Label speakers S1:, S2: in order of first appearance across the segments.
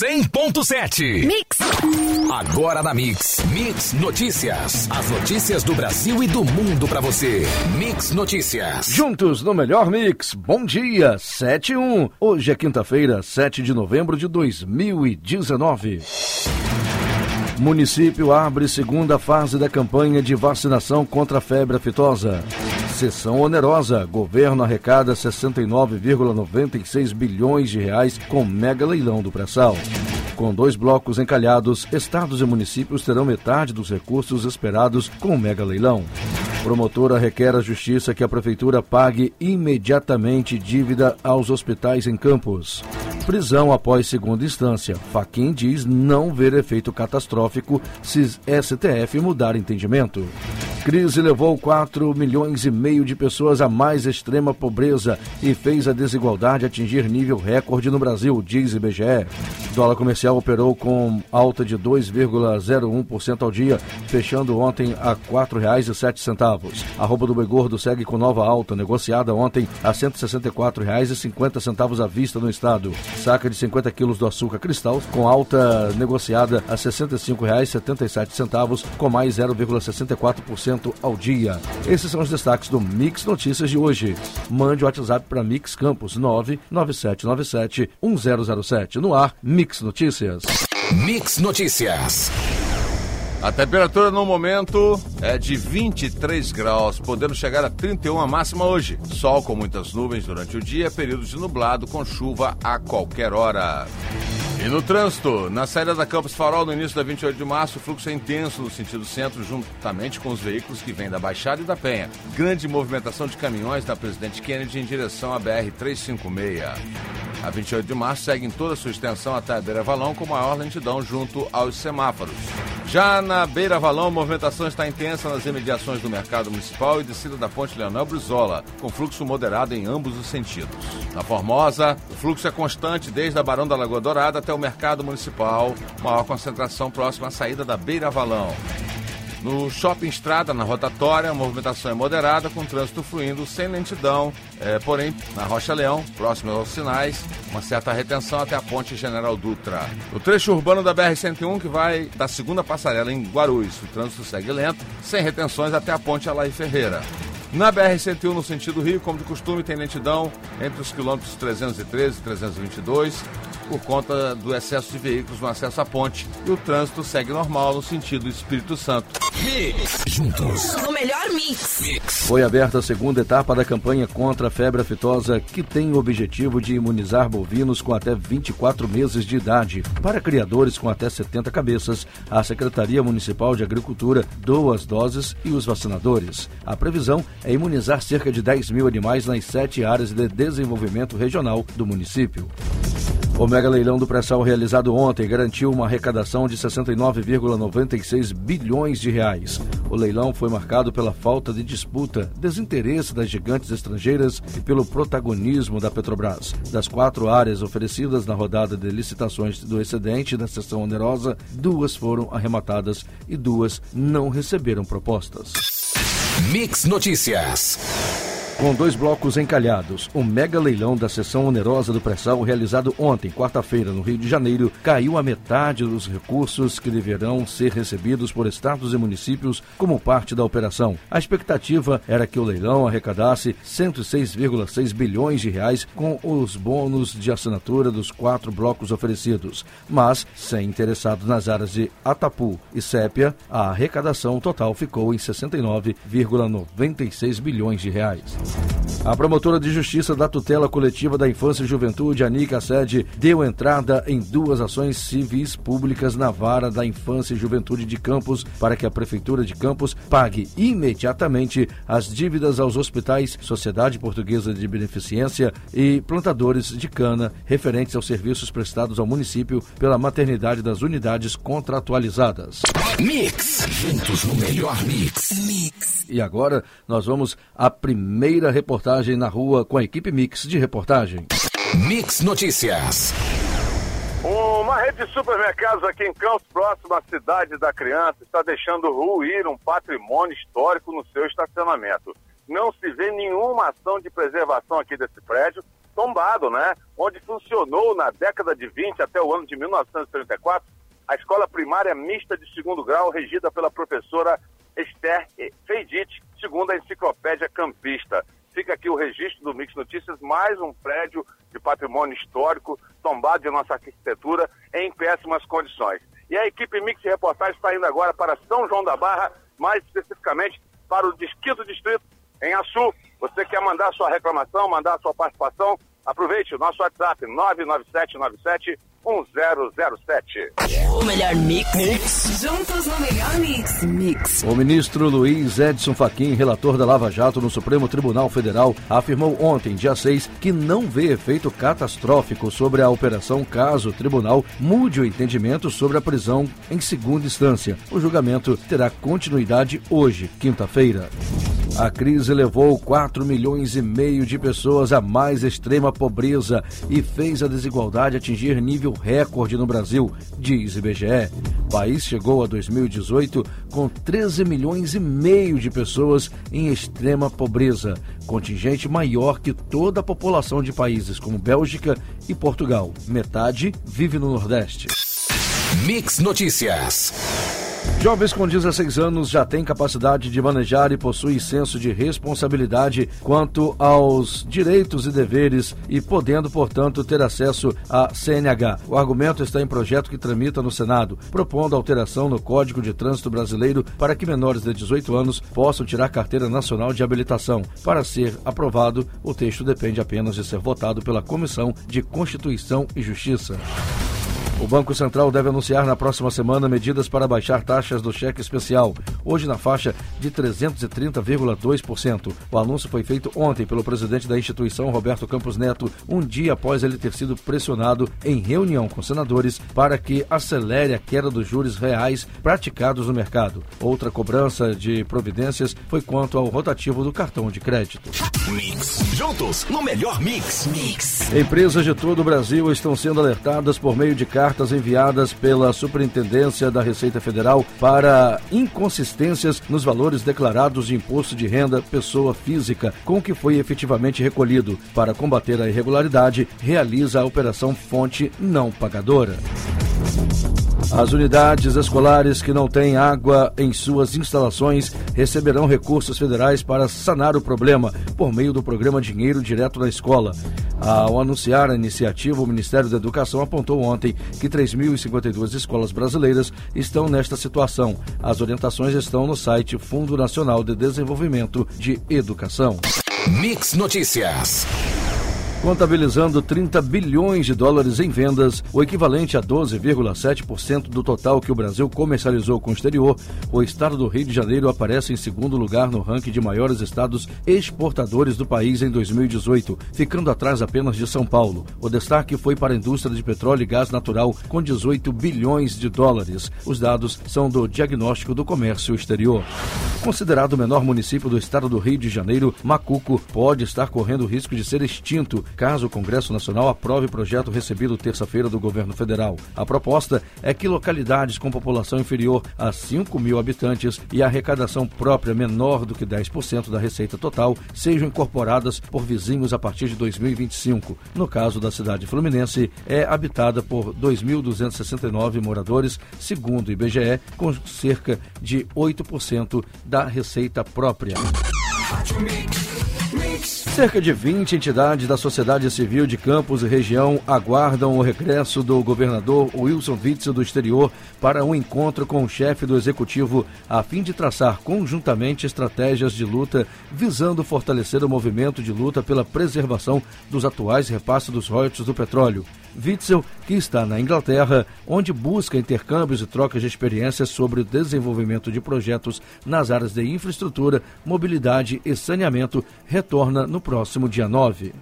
S1: 100.7.
S2: Mix.
S1: Agora na Mix. Mix Notícias. As notícias do Brasil e do mundo pra você. Mix Notícias.
S3: Juntos no melhor mix. Bom dia, 7 e 1. Hoje é quinta-feira, 7 de novembro de 2019. Município abre segunda fase da campanha de vacinação contra a febre aftosa. Sessão onerosa. Governo arrecada 69,96 bilhões de reais com mega leilão do pré-sal. Com dois blocos encalhados, estados e municípios terão metade dos recursos esperados com o mega leilão. Promotora requer à Justiça que a Prefeitura pague imediatamente dívida aos hospitais em Campos. Prisão após segunda instância. Faquin diz não ver efeito catastrófico se STF mudar entendimento. Crise levou 4 milhões e meio de pessoas à mais extrema pobreza e fez a desigualdade atingir nível recorde no Brasil, diz IBGE. Dólar comercial operou com alta de 2,01% ao dia, fechando ontem a R$ 4,07. A roupa do boi segue com nova alta, negociada ontem a R$ 164,50 à vista no estado. Saca de 50 quilos do açúcar cristal, com alta negociada a R$ 65,77, com mais 0,64% ao dia. Esses são os destaques do Mix Notícias de hoje. Mande o WhatsApp para Mix Campos 99797 1007. No ar, Mix Notícias.
S1: Mix Notícias.
S4: A temperatura no momento é de 23 graus, podendo chegar a 31 a máxima hoje. Sol com muitas nuvens durante o dia, períodos de nublado com chuva a qualquer hora. E no trânsito, na saída da Campos Farol no início da 28 de março, o fluxo é intenso no sentido centro, juntamente com os veículos que vêm da Baixada e da Penha. Grande movimentação de caminhões da Presidente Kennedy em direção à BR-356. A 28 de março segue em toda a sua extensão até a Beira Valão com maior lentidão junto aos semáforos. Já na Beira Valão, a movimentação está intensa nas imediações do Mercado Municipal e descida da Ponte Leonel Brizola, com fluxo moderado em ambos os sentidos. Na Formosa, o fluxo é constante desde a Barão da Lagoa Dourada até o Mercado Municipal, maior concentração próxima à saída da Beira Valão. No Shopping Estrada, na rotatória, a movimentação é moderada, com trânsito fluindo sem lentidão, é, porém, na Rocha Leão, próximo aos sinais, uma certa retenção até a ponte General Dutra. No trecho urbano da BR-101, que vai da segunda passarela em Guarulhos, o trânsito segue lento, sem retenções até a ponte Alaí Ferreira. Na BR-101, no sentido Rio, como de costume, tem lentidão entre os quilômetros 313 e 322, por conta do excesso de veículos no acesso à ponte. E o trânsito segue normal no sentido Espírito Santo.
S1: Mix. Juntos.
S2: No melhor mix.
S1: Mix.
S3: Foi aberta a segunda etapa da campanha contra a febre aftosa, que tem o objetivo de imunizar bovinos com até 24 meses de idade. Para criadores com até 70 cabeças, a Secretaria Municipal de Agricultura doa as doses e os vacinadores. A previsão é imunizar cerca de 10 mil animais nas sete áreas de desenvolvimento regional do município. O mega leilão do pré-sal realizado ontem garantiu uma arrecadação de 69,96 bilhões de reais. O leilão foi marcado pela falta de disputa, desinteresse das gigantes estrangeiras e pelo protagonismo da Petrobras. Das quatro áreas oferecidas na rodada de licitações do excedente da sessão onerosa, duas foram arrematadas e duas não receberam propostas.
S1: Mix Notícias.
S3: Com dois blocos encalhados, o mega leilão da sessão onerosa do pré-sal realizado ontem, quarta-feira, no Rio de Janeiro, caiu a metade dos recursos que deverão ser recebidos por estados e municípios como parte da operação. A expectativa era que o leilão arrecadasse 106,6 bilhões de reais com os bônus de assinatura dos quatro blocos oferecidos, mas sem interessados nas áreas de Atapu e Sépia, a arrecadação total ficou em 69,96 bilhões de reais. A promotora de justiça da tutela coletiva da infância e juventude, Anica Sede, deu entrada em duas ações civis públicas na vara da infância e juventude de Campos para que a prefeitura de Campos pague imediatamente as dívidas aos hospitais Sociedade Portuguesa de Beneficência e plantadores de cana referentes aos serviços prestados ao município pela maternidade das unidades contratualizadas.
S1: Mix. Juntos no melhor mix.
S2: Mix.
S3: E agora nós vamos à primeira reportagem na rua com a equipe Mix de reportagem.
S1: Mix Notícias.
S5: Uma rede de supermercados aqui em Campos, próximo à cidade da criança, está deixando ruir um patrimônio histórico no seu estacionamento. Não se vê nenhuma ação de preservação aqui desse prédio, tombado, né? Onde funcionou na década de 20 até o ano de 1934 a escola primária mista de segundo grau, regida pela professora Esther Feidit, segundo a enciclopédia campista. Fica aqui o registro do Mix Notícias, mais um prédio de patrimônio histórico tombado de nossa arquitetura em péssimas condições. E a equipe Mix Reportagem está indo agora para São João da Barra, mais especificamente para o Disquito Distrito, em Açu. Você quer mandar sua reclamação, mandar sua participação? Aproveite o nosso WhatsApp 99797 1007.
S2: O melhor mix. mix. Juntos no melhor mix. Mix.
S3: O ministro Luiz Edson Fachin, relator da Lava Jato no Supremo Tribunal Federal, afirmou ontem, dia 6, que não vê efeito catastrófico sobre a operação caso o tribunal mude o entendimento sobre a prisão em segunda instância. O julgamento terá continuidade hoje, quinta-feira. A crise levou 4 milhões e meio de pessoas à mais extrema pobreza e fez a desigualdade atingir nível recorde no Brasil, diz IBGE. O país chegou a 2018 com 13 milhões e meio de pessoas em extrema pobreza, contingente maior que toda a população de países como Bélgica e Portugal. Metade vive no Nordeste.
S1: Mix Notícias.
S3: Jovens com 16 anos já têm capacidade de manejar e possuem senso de responsabilidade quanto aos direitos e deveres e podendo, portanto, ter acesso à CNH. O argumento está em projeto que tramita no Senado, propondo alteração no Código de Trânsito Brasileiro para que menores de 18 anos possam tirar carteira nacional de habilitação. Para ser aprovado, o texto depende apenas de ser votado pela Comissão de Constituição e Justiça. O Banco Central deve anunciar na próxima semana medidas para baixar taxas do cheque especial, hoje na faixa de 330,2%. O anúncio foi feito ontem pelo presidente da instituição, Roberto Campos Neto, um dia após ele ter sido pressionado em reunião com senadores para que acelere a queda dos juros reais praticados no mercado. Outra cobrança de providências foi quanto ao rotativo do cartão de crédito.
S1: Mix. Juntos no melhor mix. Mix.
S3: Empresas de todo o Brasil estão sendo alertadas por meio de cartas cartas enviadas pela Superintendência da Receita Federal para inconsistências nos valores declarados de imposto de renda pessoa física com que foi efetivamente recolhido. Para combater a irregularidade, realiza a operação Fonte Não Pagadora. As unidades escolares que não têm água em suas instalações receberão recursos federais para sanar o problema por meio do programa Dinheiro Direto na Escola. Ao anunciar a iniciativa, o Ministério da Educação apontou ontem que 3.052 escolas brasileiras estão nesta situação. As orientações estão no site Fundo Nacional de Desenvolvimento de Educação.
S1: Mix Notícias
S3: contabilizando 30 bilhões de dólares em vendas, o equivalente a 12,7% do total que o Brasil comercializou com o exterior, o estado do Rio de Janeiro aparece em segundo lugar no ranking de maiores estados exportadores do país em 2018, ficando atrás apenas de São Paulo. O destaque foi para a indústria de petróleo e gás natural, com 18 bilhões de dólares. Os dados são do Diagnóstico do Comércio Exterior. Considerado o menor município do estado do Rio de Janeiro, Macuco pode estar correndo o risco de ser extinto caso o Congresso Nacional aprove o projeto recebido terça-feira do governo federal. A proposta é que localidades com população inferior a 5 mil habitantes e arrecadação própria menor do que 10% da receita total sejam incorporadas por vizinhos a partir de 2025. No caso da cidade fluminense, é habitada por 2.269 moradores, segundo o IBGE, com cerca de 8% da receita própria. Cerca de 20 entidades da sociedade civil de Campos e região aguardam o regresso do governador Wilson Witzel do exterior para um encontro com o chefe do executivo a fim de traçar conjuntamente estratégias de luta visando fortalecer o movimento de luta pela preservação dos atuais repasses dos royalties do petróleo. Witzel, que está na Inglaterra, onde busca intercâmbios e trocas de experiências sobre o desenvolvimento de projetos nas áreas de infraestrutura, mobilidade e saneamento, retorna no próximo dia 9.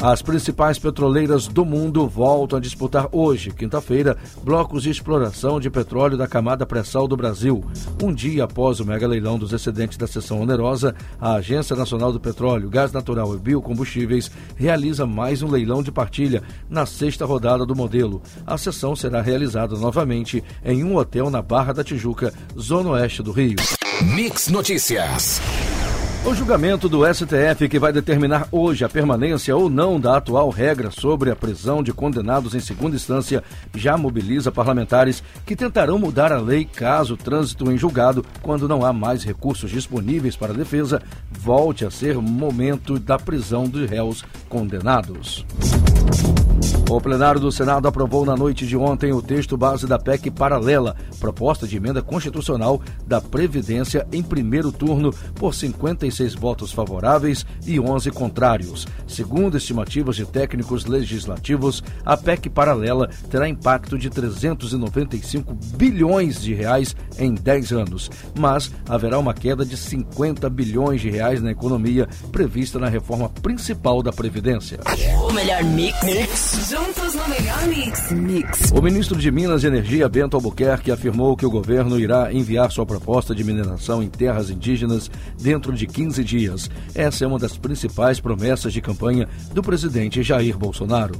S3: As principais petroleiras do mundo voltam a disputar hoje, quinta-feira, blocos de exploração de petróleo da camada pré-sal do Brasil. Um dia após o mega leilão dos excedentes da sessão onerosa, a Agência Nacional do Petróleo, Gás Natural e Biocombustíveis realiza mais um leilão de partilha na sexta rodada do modelo. A sessão será realizada novamente em um hotel na Barra da Tijuca, zona oeste do Rio.
S1: Mix Notícias.
S3: O julgamento do STF, que vai determinar hoje a permanência ou não da atual regra sobre a prisão de condenados em segunda instância, já mobiliza parlamentares que tentarão mudar a lei caso o trânsito em julgado, quando não há mais recursos disponíveis para a defesa, volte a ser momento da prisão de réus condenados. O plenário do Senado aprovou na noite de ontem o texto base da PEC paralela, proposta de emenda constitucional da Previdência em primeiro turno, por 56 votos favoráveis e 11 contrários. Segundo estimativas de técnicos legislativos, a PEC paralela terá impacto de 395 bilhões de reais em 10 anos, mas haverá uma queda de 50 bilhões de reais na economia prevista na reforma principal da Previdência.
S2: O melhor mix. mix. Juntos no melhor mix. Mix.
S3: O ministro de Minas e Energia, Bento Albuquerque, afirmou que o governo irá enviar sua proposta de mineração em terras indígenas dentro de 15 dias. Essa é uma das principais promessas de campanha do presidente Jair Bolsonaro.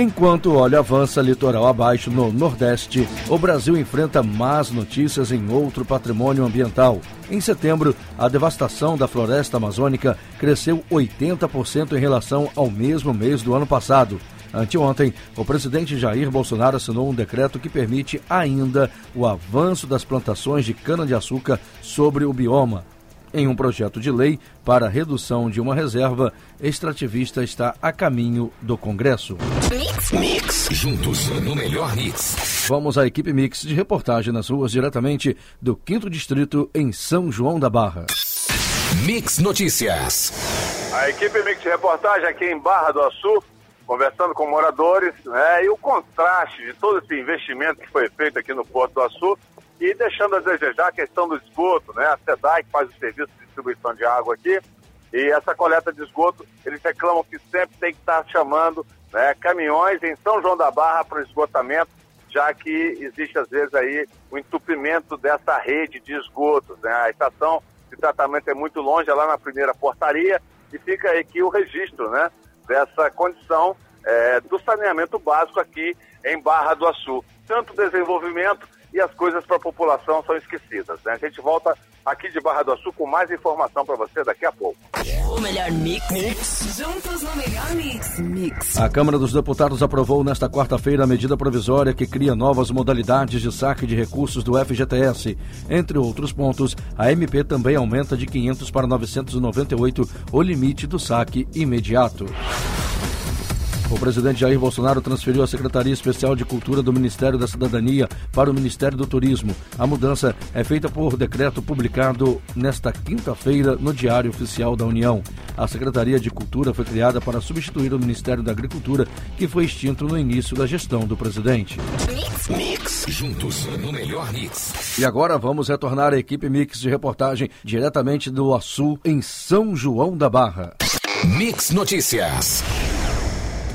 S3: Enquanto o óleo avança litoral abaixo no Nordeste, o Brasil enfrenta más notícias em outro patrimônio ambiental. Em setembro, a devastação da floresta amazônica cresceu 80% em relação ao mesmo mês do ano passado. Anteontem, o presidente Jair Bolsonaro assinou um decreto que permite ainda o avanço das plantações de cana-de-açúcar sobre o bioma. Em um projeto de lei para a redução de uma reserva, extrativista está a caminho do Congresso.
S1: Mix, mix, juntos no melhor mix.
S3: Vamos à equipe Mix de reportagem nas ruas diretamente do 5 Distrito em São João da Barra.
S1: Mix Notícias.
S5: A equipe Mix de reportagem aqui em Barra do Açu, conversando com moradores, né, e o contraste de todo esse investimento que foi feito aqui no Porto do Açu e deixando a desejar a questão do esgoto, né? A SEDAI que faz o serviço de distribuição de água aqui e essa coleta de esgoto, eles reclamam que sempre tem que estar chamando né, caminhões em São João da Barra para o esgotamento, já que existe às vezes aí o entupimento dessa rede de esgotos. Né? A estação de tratamento é muito longe, é lá na primeira portaria, e fica aqui o registro né, dessa condição é, do saneamento básico aqui em Barra do Açu. Tanto desenvolvimento e as coisas para a população são esquecidas. Né? A gente volta aqui de Barra do Açu com mais informação para você daqui a pouco.
S2: O melhor mix. mix. Juntos no melhor mix. Mix.
S3: A Câmara dos Deputados aprovou nesta quarta-feira a medida provisória que cria novas modalidades de saque de recursos do FGTS. Entre outros pontos, a MP também aumenta de 500 para 998 o limite do saque imediato. O presidente Jair Bolsonaro transferiu a Secretaria Especial de Cultura do Ministério da Cidadania para o Ministério do Turismo. A mudança é feita por decreto publicado nesta quinta-feira no Diário Oficial da União. A Secretaria de Cultura foi criada para substituir o Ministério da Agricultura, que foi extinto no início da gestão do presidente.
S1: Mix, mix, juntos no melhor mix.
S3: E agora vamos retornar à equipe Mix de reportagem diretamente do Açu, em São João da Barra.
S1: Mix Notícias.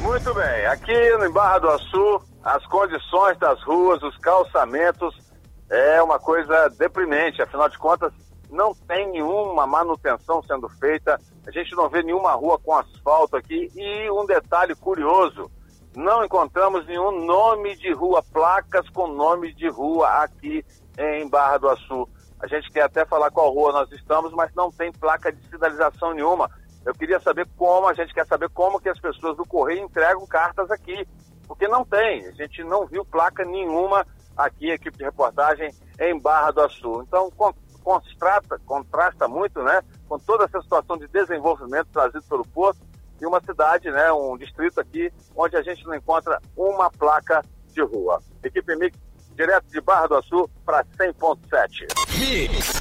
S5: Muito bem, aqui no Barra do Açu, as condições das ruas, os calçamentos, é uma coisa deprimente, afinal de contas, não tem nenhuma manutenção sendo feita, a gente não vê nenhuma rua com asfalto aqui, e um detalhe curioso, não encontramos nenhum nome de rua, placas com nome de rua aqui em Barra do Açu. A gente quer até falar qual rua nós estamos, mas não tem placa de sinalização nenhuma. Eu queria saber como, a gente quer saber como que as pessoas do Correio entregam cartas aqui, porque não tem, a gente não viu placa nenhuma aqui, equipe de reportagem, em Barra do Açu. Então, contrasta, contrasta muito, né, com toda essa situação de desenvolvimento trazido pelo Porto e uma cidade, né, um distrito aqui, onde a gente não encontra uma placa de rua. Equipe Mix direto de Barra do Açu para 100.7.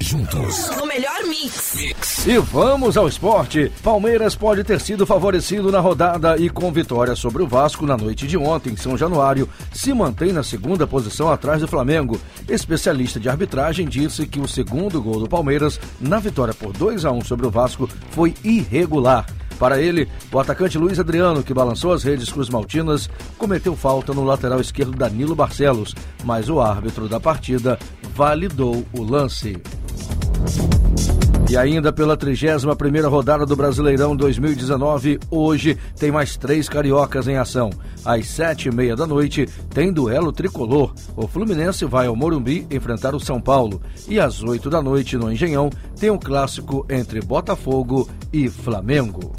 S1: Juntos.
S2: No melhor mix.
S1: Mix.
S3: E vamos ao esporte. Palmeiras pode ter sido favorecido na rodada e com vitória sobre o Vasco na noite de ontem, em São Januário, se mantém na segunda posição atrás do Flamengo. Especialista de arbitragem disse que o segundo gol do Palmeiras na vitória por 2 a 1 sobre o Vasco foi irregular. Para ele, o atacante Luiz Adriano, que balançou as redes Cruz Maltinas, cometeu falta no lateral esquerdo Danilo Barcelos, mas o árbitro da partida validou o lance. E ainda pela 31 primeira rodada do Brasileirão 2019, hoje tem mais três cariocas em ação. Às sete e meia da noite tem duelo tricolor. O Fluminense vai ao Morumbi enfrentar o São Paulo. E às oito da noite no Engenhão tem um clássico entre Botafogo e Flamengo.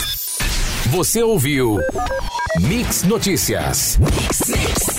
S1: Você ouviu Mix Notícias. Mix, mix.